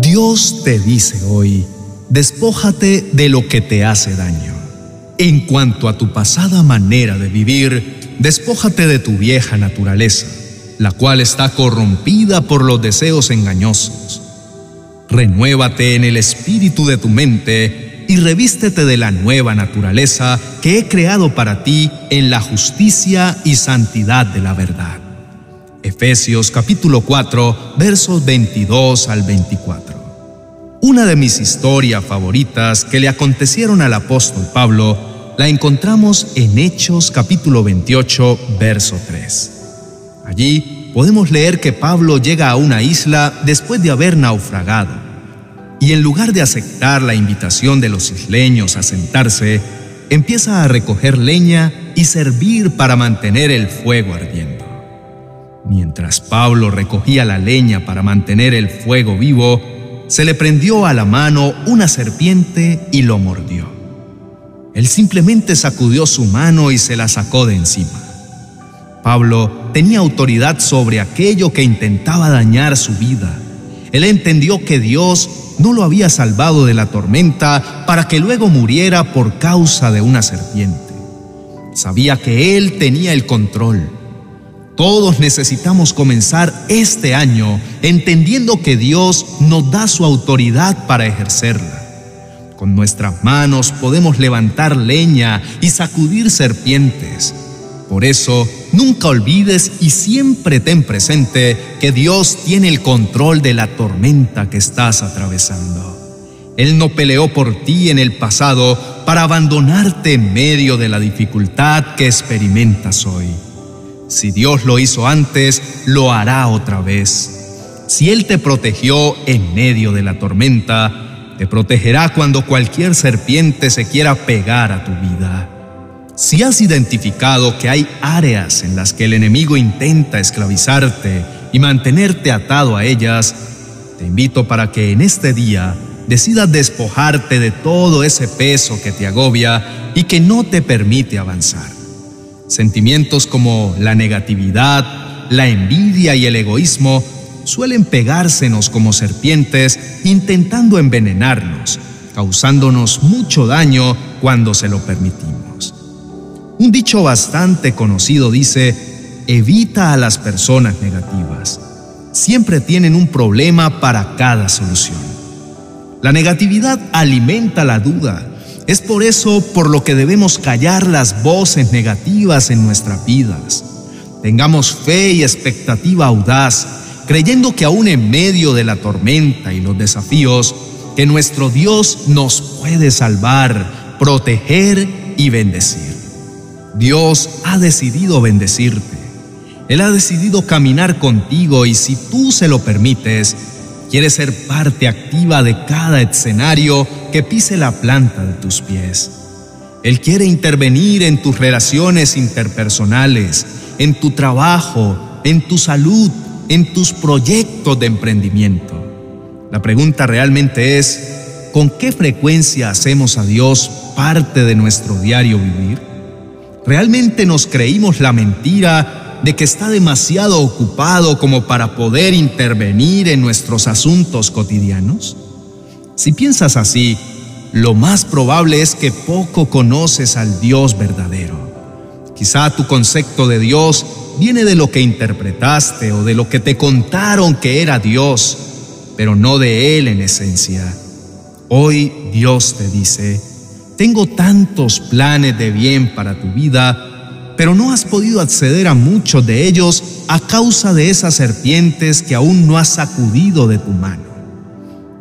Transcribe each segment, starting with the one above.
Dios te dice hoy, despójate de lo que te hace daño. En cuanto a tu pasada manera de vivir, despójate de tu vieja naturaleza, la cual está corrompida por los deseos engañosos. Renuévate en el espíritu de tu mente y revístete de la nueva naturaleza que he creado para ti en la justicia y santidad de la verdad. Efesios capítulo 4 versos 22 al 24. Una de mis historias favoritas que le acontecieron al apóstol Pablo la encontramos en Hechos capítulo 28, verso 3. Allí podemos leer que Pablo llega a una isla después de haber naufragado, y en lugar de aceptar la invitación de los isleños a sentarse, empieza a recoger leña y servir para mantener el fuego ardiendo. Mientras Pablo recogía la leña para mantener el fuego vivo, se le prendió a la mano una serpiente y lo mordió. Él simplemente sacudió su mano y se la sacó de encima. Pablo tenía autoridad sobre aquello que intentaba dañar su vida. Él entendió que Dios no lo había salvado de la tormenta para que luego muriera por causa de una serpiente. Sabía que Él tenía el control todos necesitamos comenzar este año entendiendo que Dios nos da su autoridad para ejercerla. Con nuestras manos podemos levantar leña y sacudir serpientes. Por eso, nunca olvides y siempre ten presente que Dios tiene el control de la tormenta que estás atravesando. Él no peleó por ti en el pasado para abandonarte en medio de la dificultad que experimentas hoy. Si Dios lo hizo antes, lo hará otra vez. Si Él te protegió en medio de la tormenta, te protegerá cuando cualquier serpiente se quiera pegar a tu vida. Si has identificado que hay áreas en las que el enemigo intenta esclavizarte y mantenerte atado a ellas, te invito para que en este día decidas despojarte de todo ese peso que te agobia y que no te permite avanzar. Sentimientos como la negatividad, la envidia y el egoísmo suelen pegársenos como serpientes intentando envenenarnos, causándonos mucho daño cuando se lo permitimos. Un dicho bastante conocido dice, evita a las personas negativas. Siempre tienen un problema para cada solución. La negatividad alimenta la duda, es por eso por lo que debemos callar las voces negativas en nuestras vidas. Tengamos fe y expectativa audaz, creyendo que aún en medio de la tormenta y los desafíos, que nuestro Dios nos puede salvar, proteger y bendecir. Dios ha decidido bendecirte. Él ha decidido caminar contigo y si tú se lo permites, quiere ser parte activa de cada escenario que pise la planta de tus pies. Él quiere intervenir en tus relaciones interpersonales, en tu trabajo, en tu salud, en tus proyectos de emprendimiento. La pregunta realmente es, ¿con qué frecuencia hacemos a Dios parte de nuestro diario vivir? ¿Realmente nos creímos la mentira de que está demasiado ocupado como para poder intervenir en nuestros asuntos cotidianos? Si piensas así, lo más probable es que poco conoces al Dios verdadero. Quizá tu concepto de Dios viene de lo que interpretaste o de lo que te contaron que era Dios, pero no de Él en esencia. Hoy Dios te dice, tengo tantos planes de bien para tu vida, pero no has podido acceder a muchos de ellos a causa de esas serpientes que aún no has sacudido de tu mano.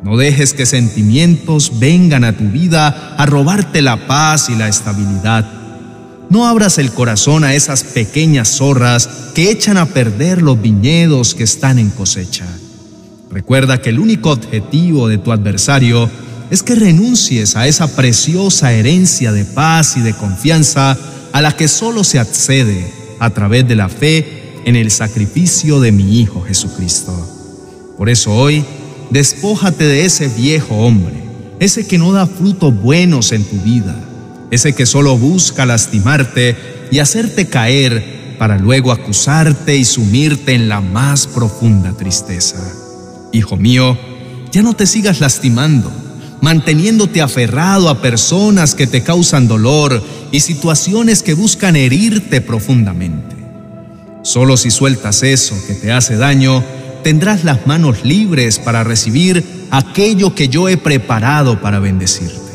No dejes que sentimientos vengan a tu vida a robarte la paz y la estabilidad. No abras el corazón a esas pequeñas zorras que echan a perder los viñedos que están en cosecha. Recuerda que el único objetivo de tu adversario es que renuncies a esa preciosa herencia de paz y de confianza a la que solo se accede a través de la fe en el sacrificio de mi Hijo Jesucristo. Por eso hoy, despójate de ese viejo hombre, ese que no da frutos buenos en tu vida, ese que solo busca lastimarte y hacerte caer para luego acusarte y sumirte en la más profunda tristeza. Hijo mío, ya no te sigas lastimando, manteniéndote aferrado a personas que te causan dolor y situaciones que buscan herirte profundamente. Solo si sueltas eso que te hace daño, tendrás las manos libres para recibir aquello que yo he preparado para bendecirte.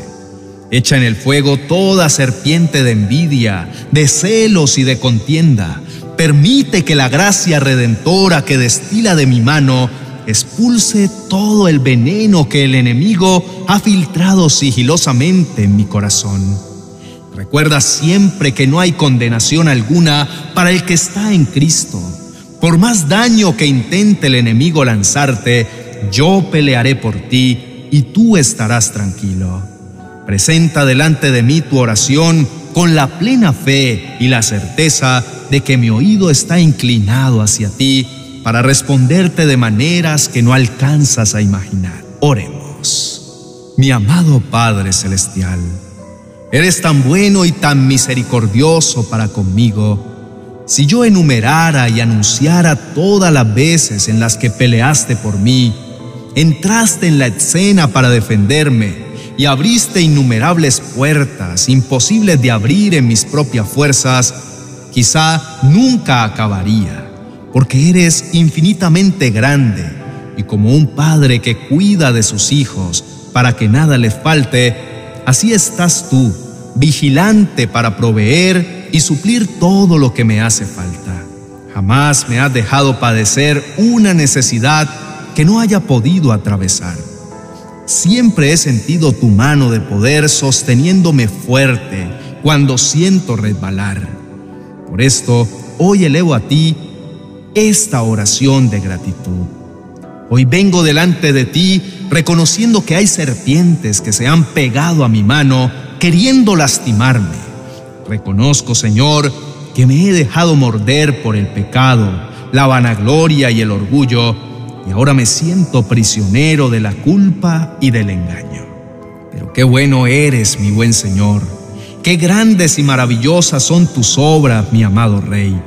Echa en el fuego toda serpiente de envidia, de celos y de contienda. Permite que la gracia redentora que destila de mi mano expulse todo el veneno que el enemigo ha filtrado sigilosamente en mi corazón. Recuerda siempre que no hay condenación alguna para el que está en Cristo. Por más daño que intente el enemigo lanzarte, yo pelearé por ti y tú estarás tranquilo. Presenta delante de mí tu oración con la plena fe y la certeza de que mi oído está inclinado hacia ti para responderte de maneras que no alcanzas a imaginar. Oremos. Mi amado Padre Celestial, eres tan bueno y tan misericordioso para conmigo. Si yo enumerara y anunciara todas las veces en las que peleaste por mí, entraste en la escena para defenderme y abriste innumerables puertas imposibles de abrir en mis propias fuerzas, quizá nunca acabaría porque eres infinitamente grande y como un padre que cuida de sus hijos para que nada les falte, así estás tú, vigilante para proveer y suplir todo lo que me hace falta. Jamás me has dejado padecer una necesidad que no haya podido atravesar. Siempre he sentido tu mano de poder sosteniéndome fuerte cuando siento resbalar. Por esto, hoy elevo a ti esta oración de gratitud. Hoy vengo delante de ti reconociendo que hay serpientes que se han pegado a mi mano queriendo lastimarme. Reconozco, Señor, que me he dejado morder por el pecado, la vanagloria y el orgullo, y ahora me siento prisionero de la culpa y del engaño. Pero qué bueno eres, mi buen Señor. Qué grandes y maravillosas son tus obras, mi amado Rey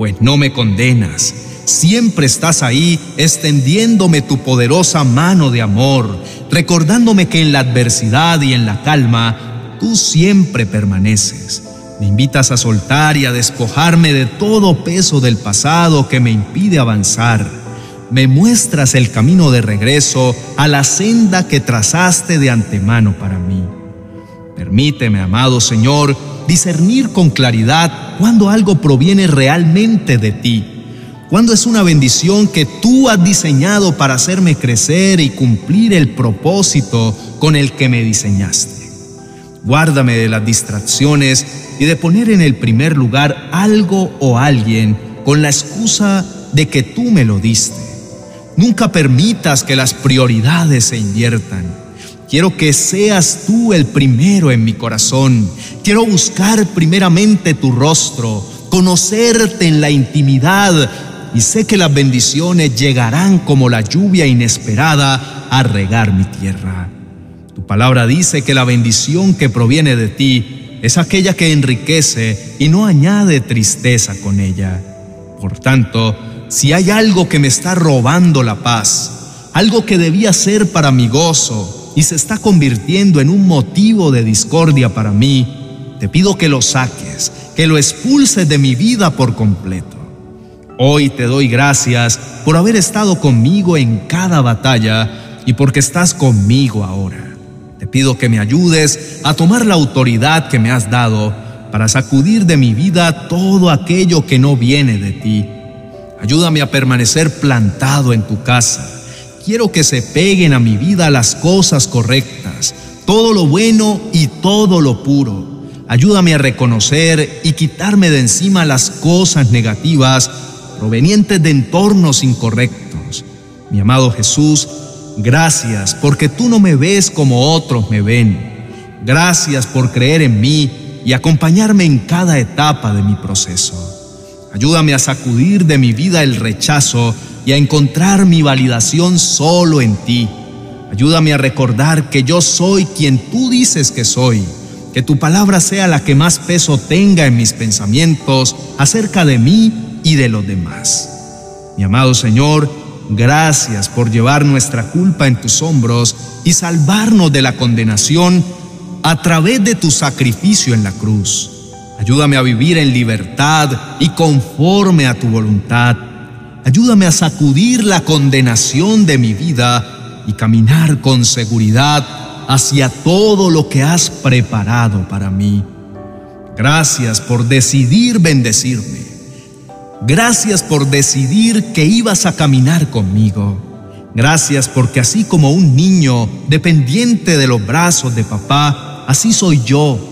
pues no me condenas. Siempre estás ahí extendiéndome tu poderosa mano de amor, recordándome que en la adversidad y en la calma tú siempre permaneces. Me invitas a soltar y a despojarme de todo peso del pasado que me impide avanzar. Me muestras el camino de regreso a la senda que trazaste de antemano para mí. Permíteme, amado Señor, discernir con claridad cuando algo proviene realmente de ti, cuando es una bendición que tú has diseñado para hacerme crecer y cumplir el propósito con el que me diseñaste. Guárdame de las distracciones y de poner en el primer lugar algo o alguien con la excusa de que tú me lo diste. Nunca permitas que las prioridades se inviertan Quiero que seas tú el primero en mi corazón. Quiero buscar primeramente tu rostro, conocerte en la intimidad y sé que las bendiciones llegarán como la lluvia inesperada a regar mi tierra. Tu palabra dice que la bendición que proviene de ti es aquella que enriquece y no añade tristeza con ella. Por tanto, si hay algo que me está robando la paz, algo que debía ser para mi gozo, y se está convirtiendo en un motivo de discordia para mí, te pido que lo saques, que lo expulses de mi vida por completo. Hoy te doy gracias por haber estado conmigo en cada batalla y porque estás conmigo ahora. Te pido que me ayudes a tomar la autoridad que me has dado para sacudir de mi vida todo aquello que no viene de ti. Ayúdame a permanecer plantado en tu casa Quiero que se peguen a mi vida las cosas correctas, todo lo bueno y todo lo puro. Ayúdame a reconocer y quitarme de encima las cosas negativas provenientes de entornos incorrectos. Mi amado Jesús, gracias porque tú no me ves como otros me ven. Gracias por creer en mí y acompañarme en cada etapa de mi proceso. Ayúdame a sacudir de mi vida el rechazo y a encontrar mi validación solo en ti. Ayúdame a recordar que yo soy quien tú dices que soy que tu palabra sea la que más peso tenga en mis pensamientos acerca de mí y de los demás. Mi amado Señor, gracias por llevar nuestra culpa en tus hombros y salvarnos de la condenación a través de tu sacrificio en la cruz. Ayúdame a vivir en libertad y conforme a tu voluntad. Ayúdame a sacudir la condenación de mi vida y caminar con seguridad hacia todo lo que has preparado para mí. Gracias por decidir bendecirme. Gracias por decidir que ibas a caminar conmigo. Gracias porque así como un niño dependiente de los brazos de papá, así soy yo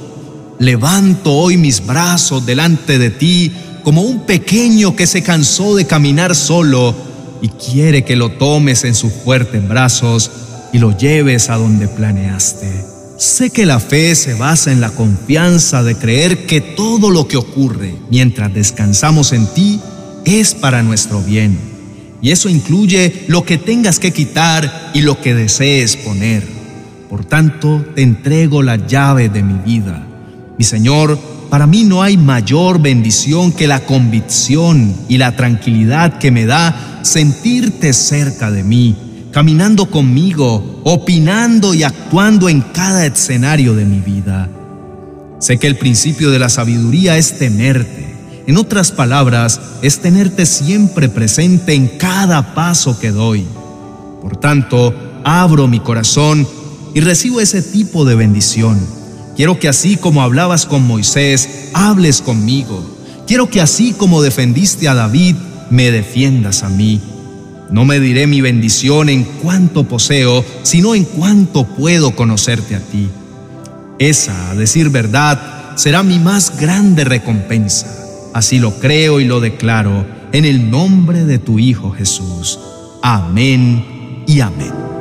levanto hoy mis brazos delante de ti como un pequeño que se cansó de caminar solo y quiere que lo tomes en sus fuertes brazos y lo lleves a donde planeaste. Sé que la fe se basa en la confianza de creer que todo lo que ocurre mientras descansamos en ti es para nuestro bien. Y eso incluye lo que tengas que quitar y lo que desees poner. Por tanto, te entrego la llave de mi vida mi Señor, para mí no hay mayor bendición que la convicción y la tranquilidad que me da sentirte cerca de mí, caminando conmigo, opinando y actuando en cada escenario de mi vida. Sé que el principio de la sabiduría es temerte. En otras palabras, es tenerte siempre presente en cada paso que doy. Por tanto, abro mi corazón y recibo ese tipo de bendición Quiero que así como hablabas con Moisés, hables conmigo. Quiero que así como defendiste a David, me defiendas a mí. No me diré mi bendición en cuanto poseo, sino en cuanto puedo conocerte a ti. Esa, a decir verdad, será mi más grande recompensa. Así lo creo y lo declaro en el nombre de tu Hijo Jesús. Amén y amén.